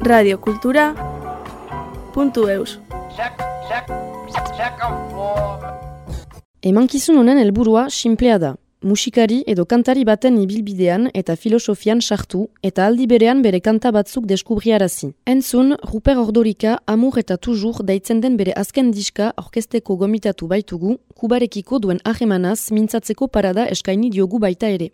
Radio Kultura puntu eus. Emankizun honen helburua sinplea da. Musikari edo kantari baten ibilbidean eta filosofian sartu eta aldi berean bere kanta batzuk deskubriarazi. Entzun, Ruper Ordorika amur eta tujur daitzen den bere azken diska orkesteko gomitatu baitugu, kubarekiko duen ahemanaz mintzatzeko parada eskaini diogu baita ere.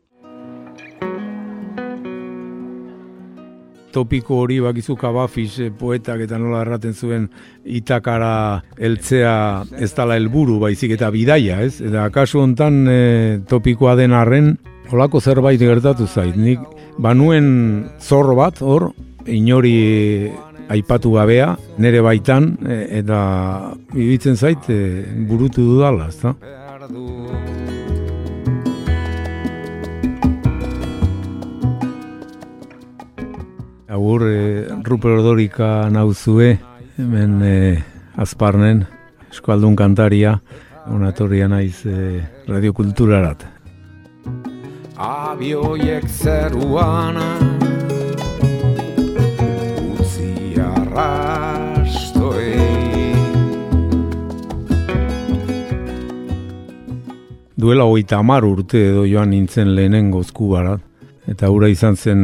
Topiko hori bakizu kabafis eh, poetak eta nola erraten zuen itakara heltzea ez dala helburu baizik eta bidaia, ez? Eta kasu hontan e, topikoa den arren, holako zerbait gertatu zait. Nik banuen zorro bat hor, inori aipatu gabea, nere baitan, e, eta ibitzen zait e, burutu dudala, ez Agur, e, Ruper Ordorika nauzue, hemen e, azparnen, eskualdun kantaria, onatorria naiz e, radiokulturarat. Abioiek zeruan utzi arrastoi Duela hogeita amar urte edo joan nintzen lehenengo barat eta hura izan zen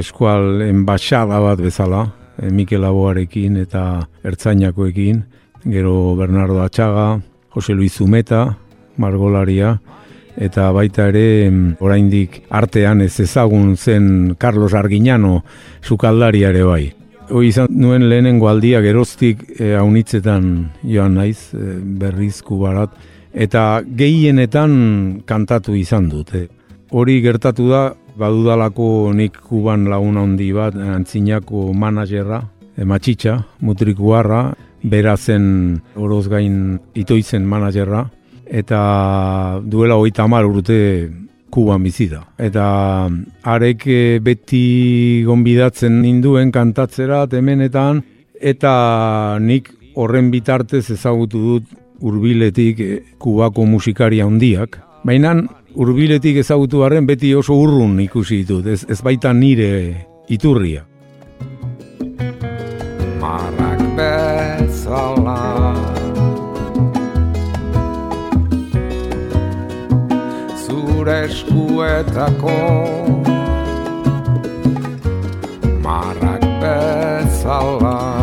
eskual enbaixada bat bezala, e, Mikel Aboarekin eta Ertzainakoekin, gero Bernardo Atxaga, Jose Luis Zumeta, Margolaria, eta baita ere oraindik artean ez ezagun zen Carlos Arginano sukaldari ere bai. Hoi izan nuen lehenengo aldia geroztik e, haunitzetan joan naiz e, berrizku barat, eta gehienetan kantatu izan dut. Hori gertatu da badudalako nik kuban lagun handi bat, antzinako managerra, ematxitxa, mutrikuarra, bera zen oroz gain itoizen managerra, eta duela hogeita hamar urte kuban bizi da. Eta arek eh, beti gonbidatzen ninduen kantatzera temenetan, eta nik horren bitartez ezagutu dut urbiletik eh, kubako musikaria handiak. Baina urbiletik ezagutu barren beti oso urrun ikusi ditut, ez, ez baita nire iturria. Marrak bezala. Zure eskuetako. Marrak bezala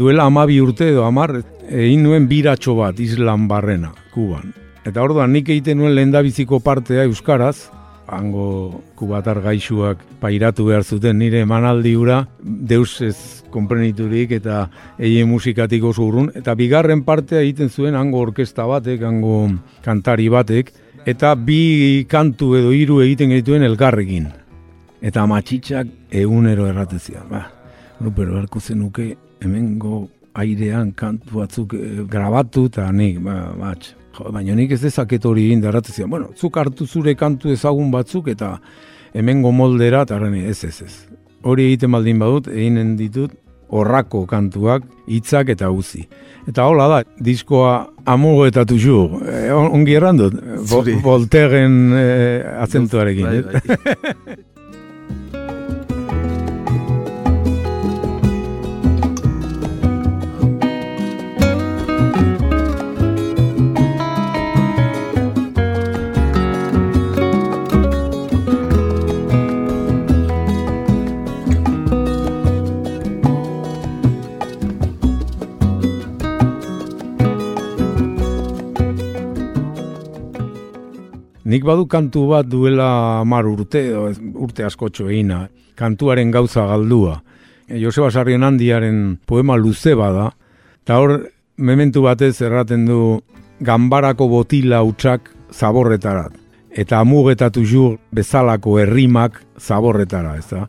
duela amabi urte edo amar, egin nuen biratxo bat islan barrena, kuban. Eta orduan nik egiten nuen lehendabiziko partea euskaraz, hango kubatar gaixuak pairatu behar zuten nire emanaldi ura, deus ez konpreniturik eta eie musikatik oso urrun, eta bigarren partea egiten zuen hango orkesta batek, hango kantari batek, eta bi kantu edo hiru egiten genituen elgarrekin. Eta matxitsak egunero erratezia. Ba, no, pero zenuke hemengo airean kantu batzuk e, grabatu eta nik, ba, batx, baina nik ez dezaket hori egin darratzen bueno, zuk hartu zure kantu ezagun batzuk eta hemengo moldera, eta ez ez ez. Hori egiten baldin badut, eginen ditut, horrako kantuak, hitzak eta uzi. Eta hola da, diskoa amugo eta tuju, eh, ongi errandut, voltegen eh, azentuarekin. Bai, bai. Nik badu kantu bat duela mar urte, urte askotxo egina, kantuaren gauza galdua. E, Joseba Sarrion handiaren poema luze bada, eta hor, mementu batez erraten du, gambarako botila utxak zaborretarat. Eta amugetatu jur bezalako herrimak zaborretara, ez da?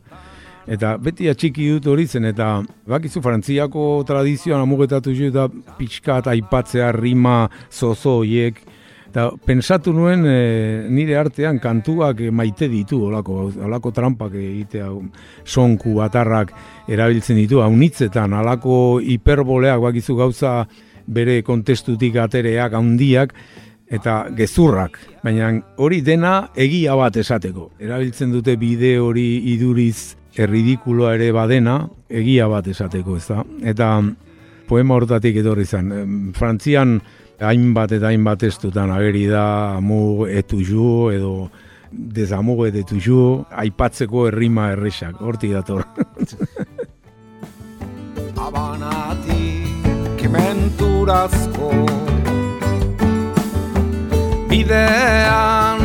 Eta beti atxiki dut hori zen, eta bakizu frantziako tradizioan amugetatu jur eta aipatzea rima zozoiek, Eta pensatu nuen e, nire artean kantuak maite ditu, olako, olako trampak egitea, sonku batarrak erabiltzen ditu, haunitzetan, alako hiperboleak bakizu gauza bere kontestutik atereak, handiak, eta gezurrak, baina hori dena egia bat esateko. Erabiltzen dute bide hori iduriz erridikuloa ere badena, egia bat esateko, ez da? Eta poema hortatik etorri zen. Frantzian hainbat eta hainbat estutan ageri da amu etu ju edo dezamugo etu ju aipatzeko errima erresak, hortik dator. Abanatik menturazko bidean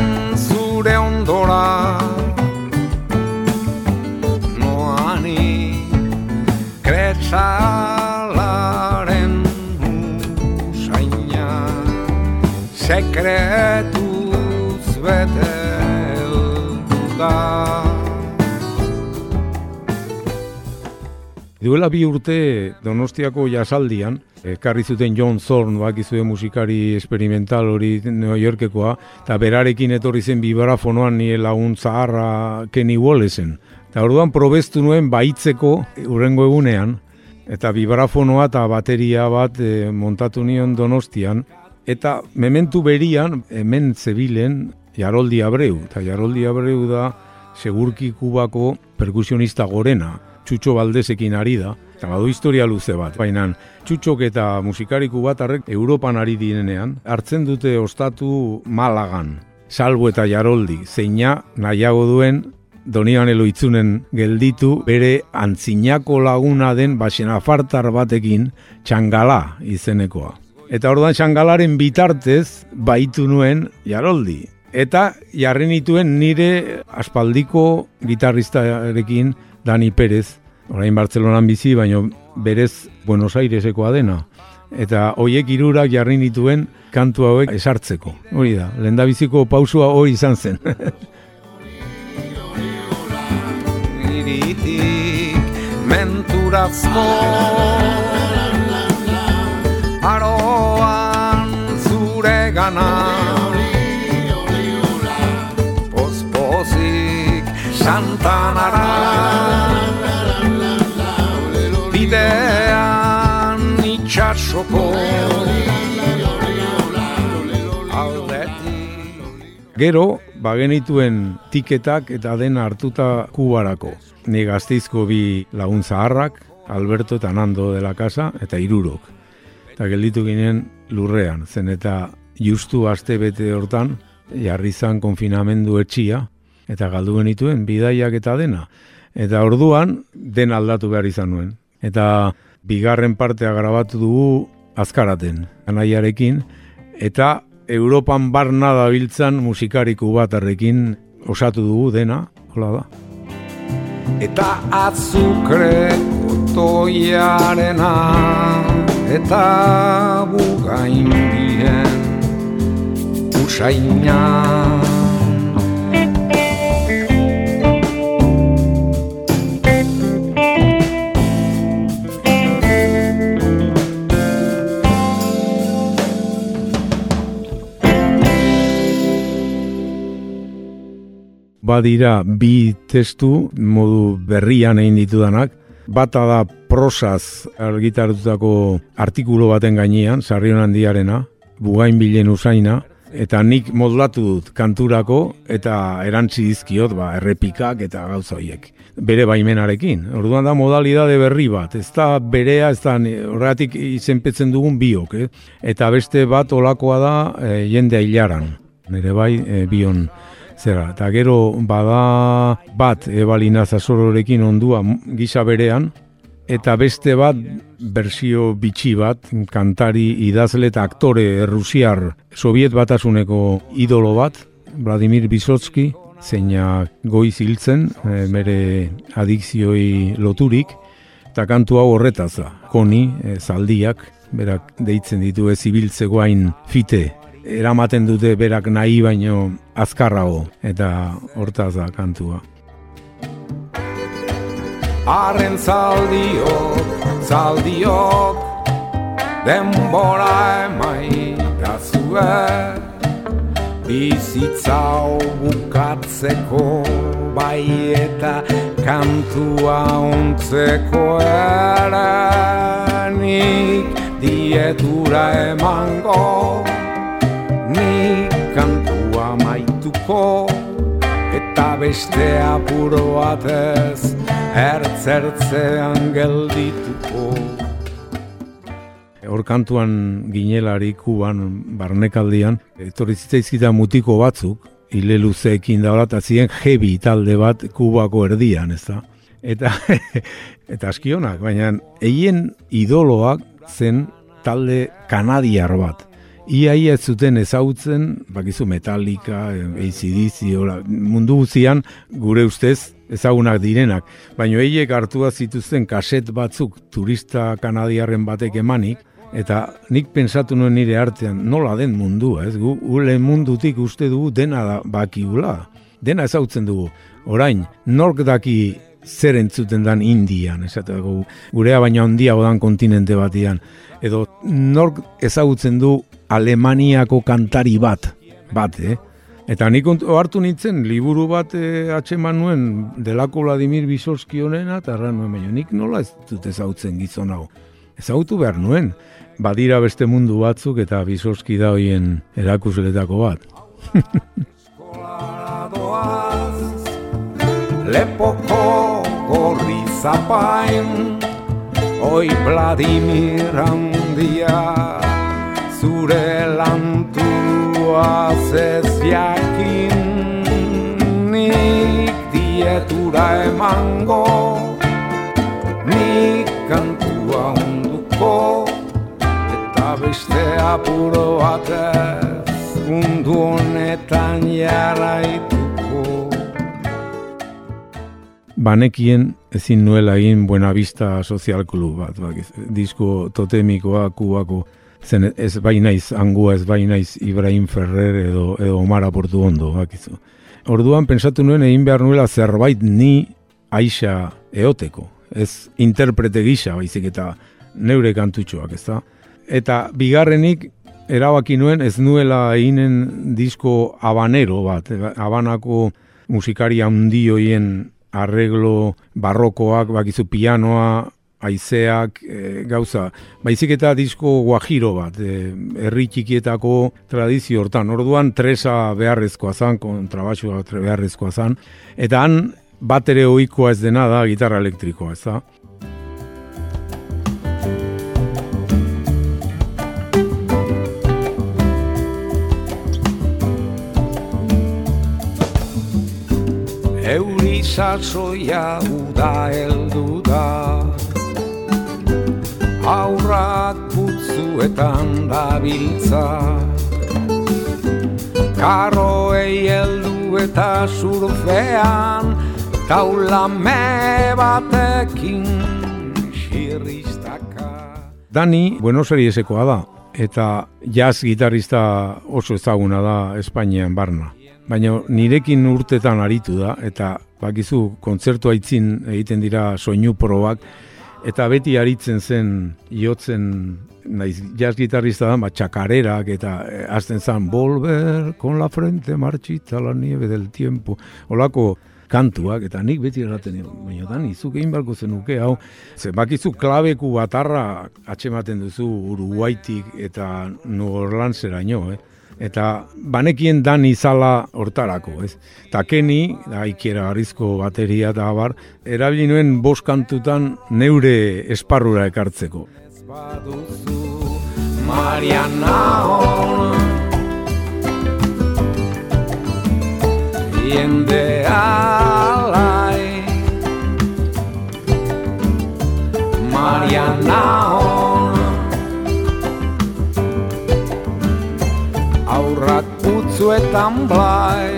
Duela bi urte Donostiako jasaldian, ekarri zuten John Zorn, bakizue musikari experimental hori New Yorkekoa, eta berarekin etorri zen vibrafonoan nire lagun zaharra Kenny Wallesen. Eta orduan probestu nuen baitzeko urrengo egunean, eta vibrafonoa eta bateria bat e, montatu nion Donostian, eta mementu berian, hemen zebilen, Jaroldi Abreu, eta Jaroldi Abreu da segurki kubako perkusionista gorena, Txutxo Baldesekin ari da, eta badu historia luze bat. Baina Txutxok eta musikariku bat arrek Europan ari direnean, hartzen dute ostatu Malagan, salbo eta jaroldi, zeina nahiago duen Donian eloitzunen gelditu bere antzinako laguna den basen afartar batekin txangala izenekoa. Eta orduan txangalaren bitartez baitu nuen jaroldi. Eta jarri nituen nire aspaldiko gitarristarekin Dani Perez, orain Bartzelonan bizi, baino berez Buenos Airesekoa dena. Eta hoiek irurak jarri nituen kantu hauek esartzeko. Hori da, lenda biziko pausua hori izan zen. Menturazko Aroan zure gana Gero, bagenituen tiketak eta dena hartuta kubarako. Ni gazteizko bi lagun zaharrak, Alberto eta Nando de la Casa, eta irurok. Eta gelditu ginen lurrean, zen eta justu aste bete hortan, jarri zan konfinamendu etxia, eta galdu genituen bidaiak eta dena. Eta orduan, den aldatu behar izan nuen. Eta bigarren partea grabatu dugu azkaraten, anaiarekin, eta Europan barna da biltzan musikariku bat arrekin osatu dugu dena, hola da. Eta azukre otoiarena eta bugain bien usaina. Badira bi testu modu berrian egin ditudanak. Bata da prosaz argitarutako artikulu baten gainean, sarrion handiarena, bugain bilen usaina, eta nik modlatu dut kanturako eta erantzi dizkiot ba, errepikak eta gauza horiek. Bere baimenarekin. Orduan da modalidade berri bat. Ez da berea, ez da horregatik izenpetzen dugun biok. Eh? Eta beste bat olakoa da e, jende hilaran. Nire bai e, bion zera. Eta gero bada bat ebalina zazororekin ondua gisa berean, eta beste bat bersio bitxi bat, kantari idazle eta aktore errusiar soviet batasuneko idolo bat, Vladimir Bisotski, zeina goiz hiltzen, e, mere adikzioi loturik, eta kantu hau horretaz da, koni, e, zaldiak, berak deitzen ditu ez ibiltzegoain fite eramaten dute berak nahi baino azkarrago eta hortaz da kantua. Arren zaldiok, zaldiok, denbora emai gazue, bizitzau bukatzeko bai eta kantua ontzeko eranik dietura emango, kantua maituko eta beste apuro batez ertzertzean geldituko Hor kantuan ginelari kuban barnekaldian, etorri zitzaizkita mutiko batzuk, hile luzeekin da eta ziren jebi talde bat kubako erdian, ez da? Eta, eta askionak, baina eien idoloak zen talde kanadiar bat. Ia ez zuten ezagutzen, bakizu Metallica, ACDC, mundu guzian gure ustez ezagunak direnak. Baina eiek hartua zituzten kaset batzuk turista kanadiarren batek emanik, Eta nik pensatu nuen nire artean, nola den mundua, ez? Gu, ule mundutik uste dugu dena da bakigula. Dena ezautzen dugu. Orain, nork daki zer entzuten dan Indian, esateko gurea baina handia odan kontinente batian. Edo nork ezagutzen du Alemaniako kantari bat, bat, eh? Eta nik hartu nintzen, liburu bat e, atxeman nuen delako Vladimir Bisorski honena, eta nuen, baina nik nola ez dut ezagutzen gizon hau. Ezagutu behar nuen, badira beste mundu batzuk eta bizoski da hoien erakusletako bat. Lepoko gorri zapain Oi Vladimir handia Zure lantua zeziakin Nik dietura emango Nik kantua unduko beste apuro batez mundu honetan jarraituko. Banekien ezin nuela egin Buena Vista Social Club bat, bak, disko totemikoa kubako zen ez bainaiz angua ez bainaiz Ibrahim Ferrer edo, edo Omar Aportu Ondo, bakizu. Orduan pensatu nuen egin behar nuela zerbait ni aixa eoteko, ez interprete gisa baizik eta neure kantutxoak, ez da? eta bigarrenik erabaki nuen ez nuela eginen disko abanero bat, abanako musikari handioien arreglo barrokoak, bakizu pianoa, aizeak, e, gauza, baizik eta disko guajiro bat, e, herri txikietako tradizio hortan, orduan tresa beharrezkoa zan, kontrabaxua beharrezkoa zan, eta han bat ere oikoa ez dena da gitarra elektrikoa, ez da? Sasoia uda heldu da. Aurrak putzuetan da biltza Karoei heldu eta surfean Taula me batekin xirristaka Dani Buenos Airesekoa da eta jazz gitarrista oso ezaguna da Espainian barna. Baina nirekin urtetan aritu da, eta bakizu kontzertu aitzin egiten dira soinu probak, eta beti aritzen zen iotzen naiz jazz gitarrista da, ba, txakarerak eta e, azten zen volver con la frente marchita la nieve del tiempo, olako kantuak, eta nik beti erraten baina da, nizuk egin balko zenuke, hau, ze bakizu klabeku batarra atxematen duzu Uruguaitik eta New Orleansera eh? Eta banekien dan izala hortarako, ez? Ta keni, da ikiera arrizko bateria da bar, erabili nuen bost kantutan neure esparrura ekartzeko. Mariana Jende alai Mariana batzuetan blai.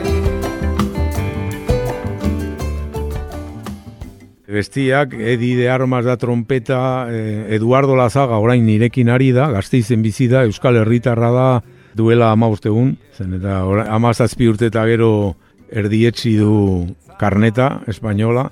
Bestiak, Edi de Armas da trompeta, eh, Eduardo Lazaga orain nirekin ari da, gazteizen bizi da, Euskal Herritarra da, duela ama egun, zen eta amazazpi urte eta gero erdietzi du karneta, espainola,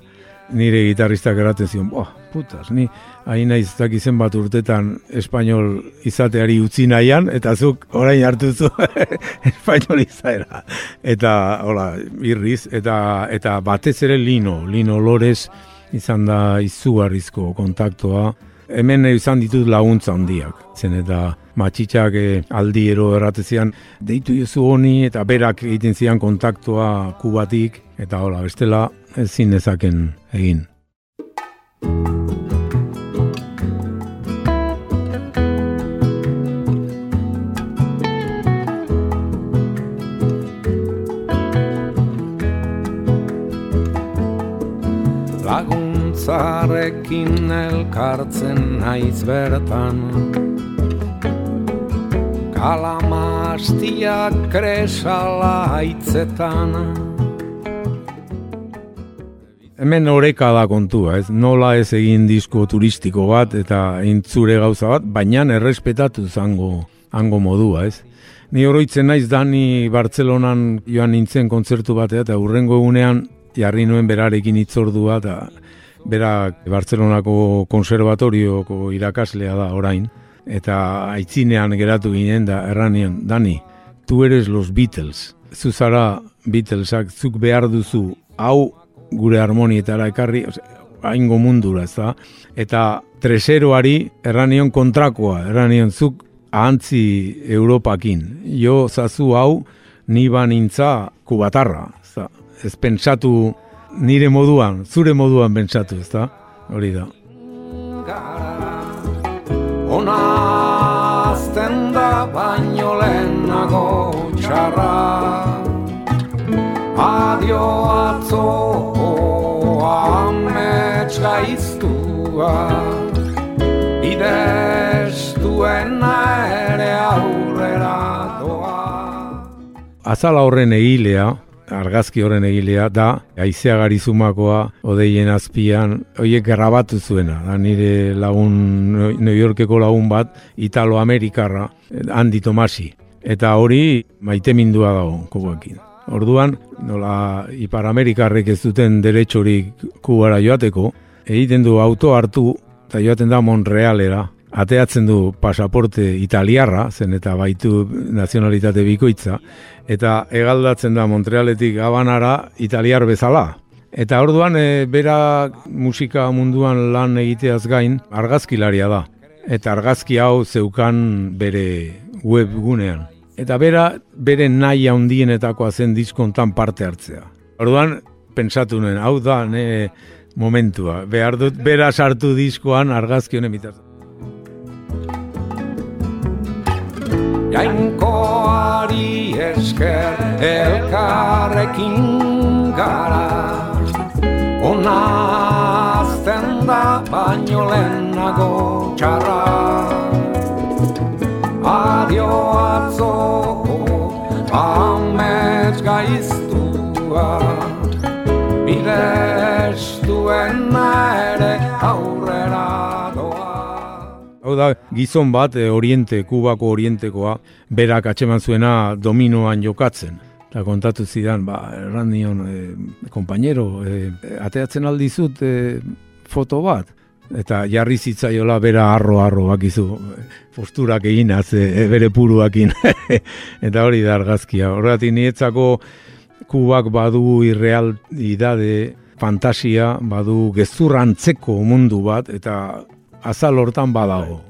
nire gitarristak eraten zion, boa, putas, ni hain naiz izen bat urtetan espainol izateari utzi nahian, eta zuk orain hartu zu espainol izaera. Eta, hola, irriz, eta, eta batez ere lino, lino lorez izan da izugarrizko kontaktoa, hemen izan ditut laguntza handiak. Zen eta matxitxak eh, aldi ero erratezian, deitu jezu honi eta berak egiten zian kontaktua kubatik, eta hola, bestela ezin ezaken egin. Laguntzarekin elkartzen naiz bertan Kalamastiak kresala haitzetan Hemen oreka da kontua, ez? Nola ez egin disko turistiko bat eta intzure gauza bat, baina errespetatu zango hango modua, ez? Ni oroitzen naiz Dani Bartzelonan joan nintzen kontzertu batea eta urrengo egunean jarri nuen berarekin itzordua eta berak Bartzelonako konservatorioko irakaslea da orain eta aitzinean geratu ginen da erranion, Dani, tu eres los Beatles, zu zara Beatlesak, zuk behar duzu hau gure harmonietara ekarri, haingo mundura, ez da? Eta treseroari erranion kontrakoa, erranion zuk ahantzi Europakin. Jo zazu hau, ni banintza kubatarra, ez da? Ez pentsatu nire moduan, zure moduan pentsatu, ez da? Hori da. Ona azten da baino lehenago txarra Adio atzo amets gaiztua Idestuen ere aurrera doa Azala horren egilea, argazki horren egilea, da Aizea Garizumakoa, odeien azpian, horiek grabatu zuena, da nire lagun, New Yorkeko lagun bat, Italo-Amerikarra, Andi Tomasi. Eta hori maite mindua dago, koguekin. Orduan, nola Ipar Amerikarrek ez duten derechorik kubara joateko, egiten du auto hartu eta joaten da Monrealera, ateatzen du pasaporte italiarra, zen eta baitu nazionalitate bikoitza, eta egaldatzen da Montrealetik Habanara italiar bezala. Eta orduan, e, bera musika munduan lan egiteaz gain, argazkilaria da. Eta argazki hau zeukan bere webgunean. Eta bera, bere nahi handienetakoa zen diskontan parte hartzea. Orduan, pentsatu nuen, hau da, ne momentua. Behar dut, bera sartu diskoan argazki honen bitartzen. Jainkoari esker elkarrekin gara. Ona azten da baino lehenago txarra. Adio atzoko amets gaiztua. Bidestuen ere aurrera doa Hau da, gizon bat, e, oriente, kubako orientekoa, berak atxeman zuena dominoan jokatzen. Eta kontatu zidan, ba, erran nion, e, kompañero, e, ateatzen aldizut e, foto bat. Eta jarri zitzaiola bera arro-arro bakizu, posturak egin, e, bere puruakin. eta hori da argazkia. Horregatik nietzako kubak badu irrealidade, fantasia, badu gezurrantzeko mundu bat, eta azal hortan badago.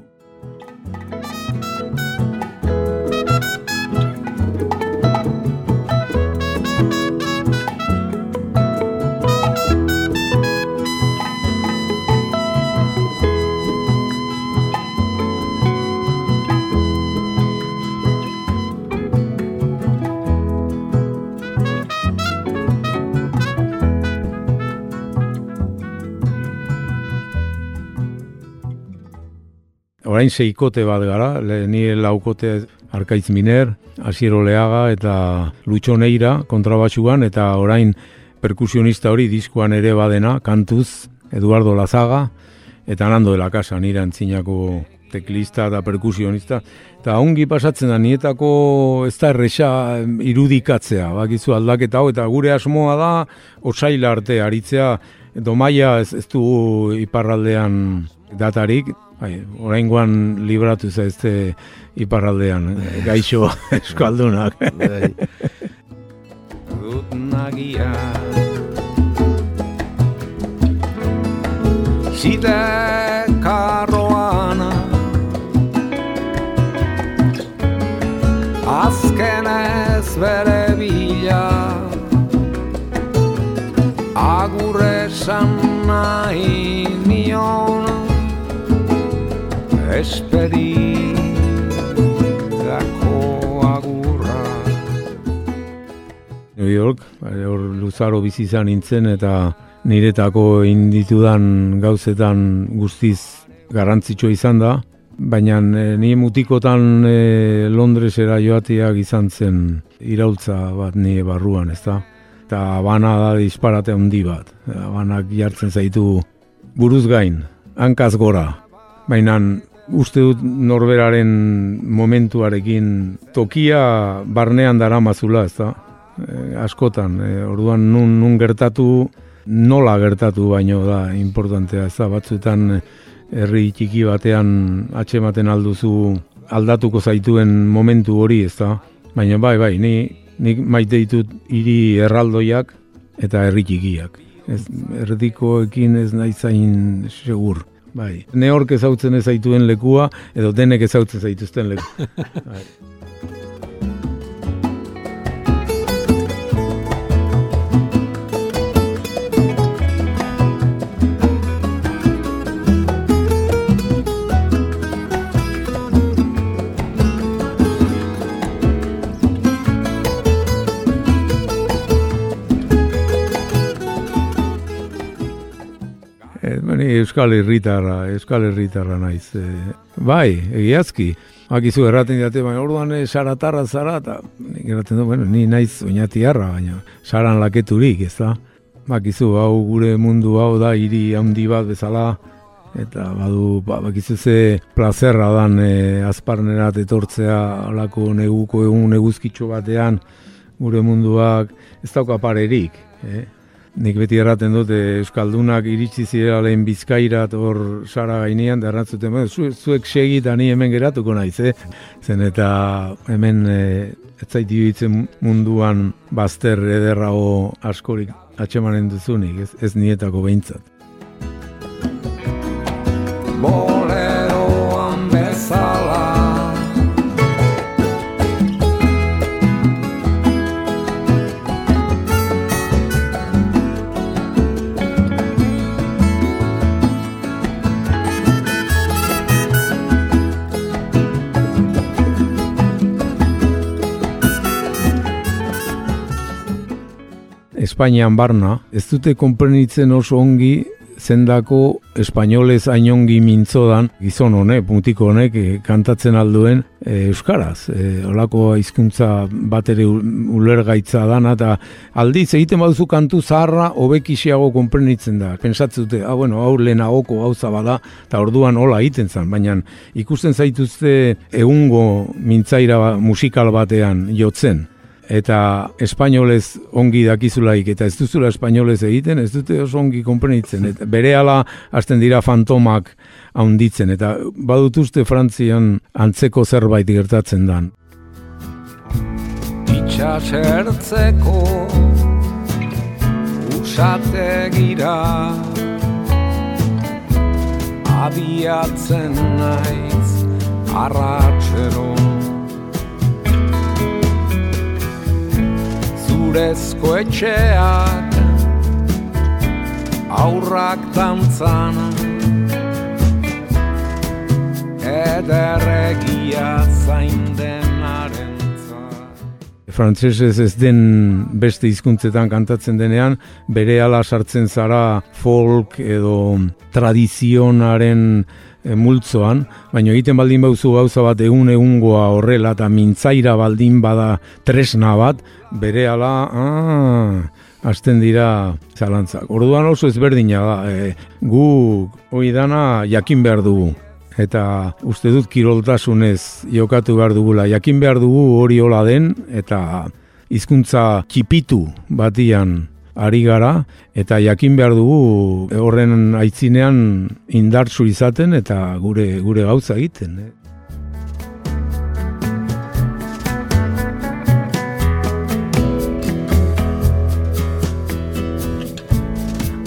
Orain seikote bat gara, le, ni laukote Arkaitz Miner, Asiero Leaga eta Lutxo Neira kontrabatxuan, eta orain perkusionista hori diskoan ere badena, kantuz Eduardo Lazaga, eta Nando de la Casa, nire antzinako teklista eta perkusionista. Eta ongi pasatzen da, nietako ez da erresa irudikatzea, bakizu aldaketa hau, eta gure asmoa da, osaila arte, aritzea, domaia ez, ez du iparraldean datarik, bai, oraingoan libratu zaizte iparraldean, eh? gaixo eskaldunak. Dut bai. nagia Zide karroana Azkenez bere bila Agurre san nahi nion Esperi dako agurra. New York, hor luzaro bizi izan nintzen eta niretako inditudan gauzetan guztiz garrantzitsua izan da, baina e, ni mutikotan e, Londresera joateak izan zen iraultza bat nire barruan, ez da? Eta bana da disparate handi bat, banak jartzen zaitu buruz gain, hankaz gora, baina uste dut norberaren momentuarekin tokia barnean dara mazula, ez da? E, askotan, e, orduan nun, nun gertatu, nola gertatu baino da importantea, ez da, batzuetan herri txiki batean atxematen alduzu aldatuko zaituen momentu hori, ez da? Baina bai, bai, ni, nik maite ditut hiri erraldoiak eta herri txikiak. Ez, erdikoekin ez nahi zain segur. Bai. Ne hork ezautzen ez zaituen lekua, edo denek ezautzen zaituzten leku. bai. Euskal Herritarra, Euskal Herritarra naiz. E, bai, egiazki. Akizu erraten date, baina orduan e, saratarra zara, eta erraten du, bueno, ni naiz oinatiarra, baina saran laketurik, ez da? Bakizu, hau gure mundu hau da, hiri handi bat bezala, eta badu, ba, bakizu ze plazerra dan e, azparnerat etortzea alako neguko egun neguzkitxo batean, gure munduak ez dauka parerik, eh? Nik beti erraten dut eh, Euskaldunak iritsi zirela lehen bizkairat hor sara gainean, "Bueno, zu, zuek segi eta ni hemen geratuko naiz, eh? Zen eta hemen e, ez zait iruditzen munduan bazter ederrago askorik atxemanen duzunik, ez, ez nietako behintzat. Espainian barna, ez dute konprenitzen oso ongi zendako espainolez ainongi mintzodan gizon honek, puntiko honek eh, kantatzen alduen eh, euskaraz. E, olako hizkuntza bat ere ulergaitza dana eta aldiz egiten baduzu kantu zaharra hobekixeago konprenitzen da. Pentsatzen dute, ah, bueno, hau lehenagoko gauza bada eta orduan hola egiten zen, baina ikusten zaituzte egungo mintzaira ba- musikal batean jotzen eta espainolez ongi dakizulaik eta ez duzula espainolez egiten, ez dute oso ongi konprenitzen. Eta berehala hasten dira fantomak haunditzen, eta badutuzte Frantzian antzeko zerbait gertatzen dan. itxasertzeko usategira abiatzen naiz arratxero zurezko etxeak aurrak dantzan ederregia zain denarentzat Frantsesez ez den beste hizkuntzetan kantatzen denean, bere ala sartzen zara folk edo tradizionaren multzoan, baina egiten baldin bauzu gauza bat egun egungoa horrela eta mintzaira baldin bada tresna bat, bere ala, ah, hasten dira zalantzak. Orduan oso ezberdina da, e, gu hoi dana jakin behar dugu. Eta uste dut kiroltasunez jokatu behar dugula. Jakin behar dugu hori hola den, eta hizkuntza txipitu batian ari gara, eta jakin behar dugu horren aitzinean indartsu izaten eta gure gure gauza egiten. Eh?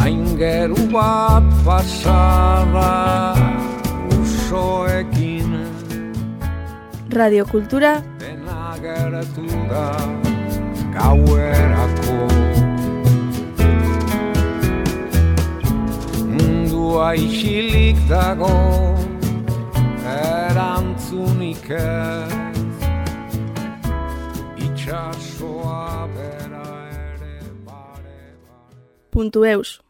Aingeru bat pasada usoekin dena gertu da gauerako Mundua isilik dago erantzunik ez Itxasoa bera ere bare bare Puntu eus.